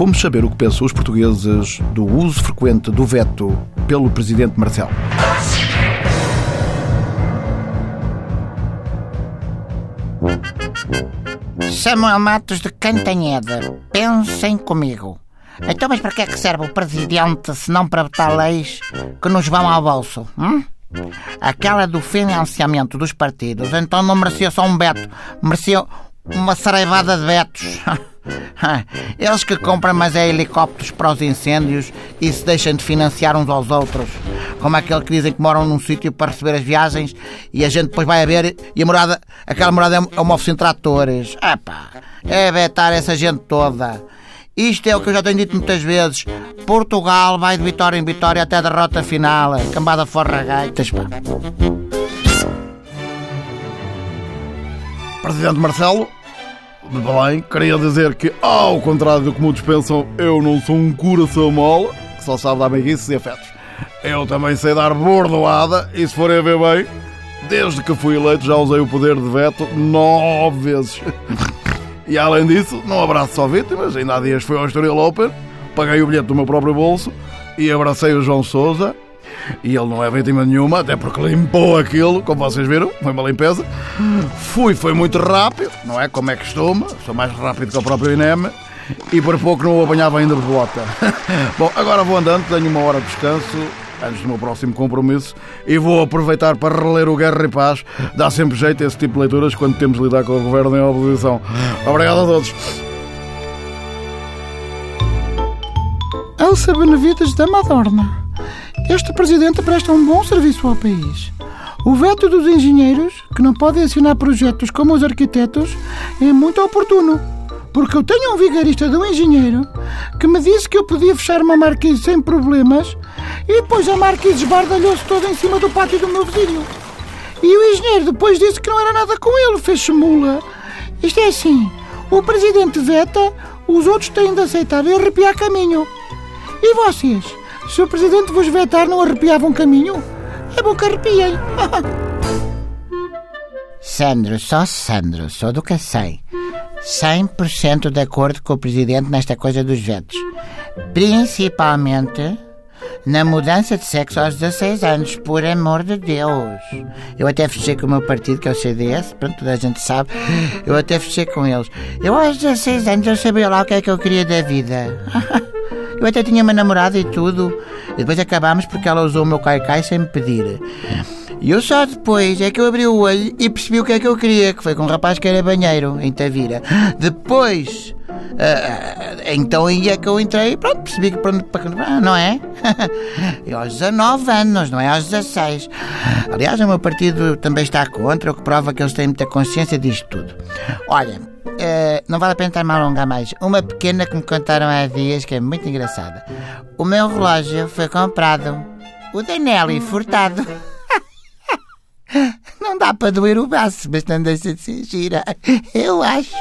fomos saber o que pensam os portugueses do uso frequente do veto pelo presidente Marcelo. Samuel Matos de Cantanheda, pensem comigo. Então, mas para que é que serve o presidente se não para votar leis que nos vão ao bolso? Hum? Aquela do financiamento dos partidos, então não merecia só um veto, merecia uma saraivada de vetos. Eles que compram mas é helicópteros para os incêndios e se deixam de financiar uns aos outros. Como aquele que dizem que moram num sítio para receber as viagens e a gente depois vai a ver e a morada, aquela morada é uma oficina de tratores. Epá, é vetar essa gente toda. Isto é o que eu já tenho dito muitas vezes. Portugal vai de vitória em vitória até a derrota final. Cambada forra gaitas, pá. Presidente Marcelo, de Belém, queria dizer que, ao contrário do que muitos pensam, eu não sou um coração mole, que só sabe dar meiguices e afetos. Eu também sei dar bordoada e, se forem a ver bem, desde que fui eleito já usei o poder de veto nove vezes. E além disso, não abraço só vítimas, ainda há dias fui ao Estoril Open, paguei o bilhete do meu próprio bolso e abracei o João Souza. E ele não é vítima nenhuma, até porque limpou aquilo, como vocês viram, foi uma limpeza. Fui, foi muito rápido, não é como é costume, sou mais rápido que o próprio INEM e por pouco não o apanhava ainda de bota. Bom, agora vou andando, tenho uma hora de descanso antes do meu próximo compromisso e vou aproveitar para reler o Guerra e Paz. Dá sempre jeito esse tipo de leituras quando temos de lidar com o governo em oposição. Obrigado a todos. Elsa Benavides da Madorna. Este presidente presta um bom serviço ao país. O veto dos engenheiros, que não podem assinar projetos como os arquitetos, é muito oportuno. Porque eu tenho um vigarista de um engenheiro que me disse que eu podia fechar uma marquise sem problemas e depois a marquise esbardalhou-se toda em cima do pátio do meu vizinho. E o engenheiro depois disse que não era nada com ele, fez-se mula. Isto é assim, o presidente veta, os outros têm de aceitar e arrepiar caminho. E vocês? Se o presidente vos vetar, não arrepiavam caminho? É bom que arrepiem. Sandro, só Sandro, sou do que sei. 100% de acordo com o presidente nesta coisa dos vetos. Principalmente na mudança de sexo aos 16 anos, por amor de Deus. Eu até fechei com o meu partido, que é o CDS, pronto, toda a gente sabe. Eu até fechei com eles. Eu aos 16 anos eu sabia lá o que é que eu queria da vida. Eu até tinha uma namorada e tudo. E depois acabámos porque ela usou o meu caicai sem me pedir. E eu só depois é que eu abri o olho e percebi o que é que eu queria, que foi com um rapaz que era banheiro, em Tavira. Depois, uh, então aí é que eu entrei e pronto, percebi que pronto, não é? e aos 19 anos, não é aos 16. Aliás, o meu partido também está contra, o que prova que eles têm muita consciência disto tudo. Olha, Uh, não vale a pena estar a alongar mais. Uma pequena que me contaram há dias que é muito engraçada. O meu relógio foi comprado. O da Nelly furtado. Não dá para doer o braço, mas não deixa de ser gira. Eu acho.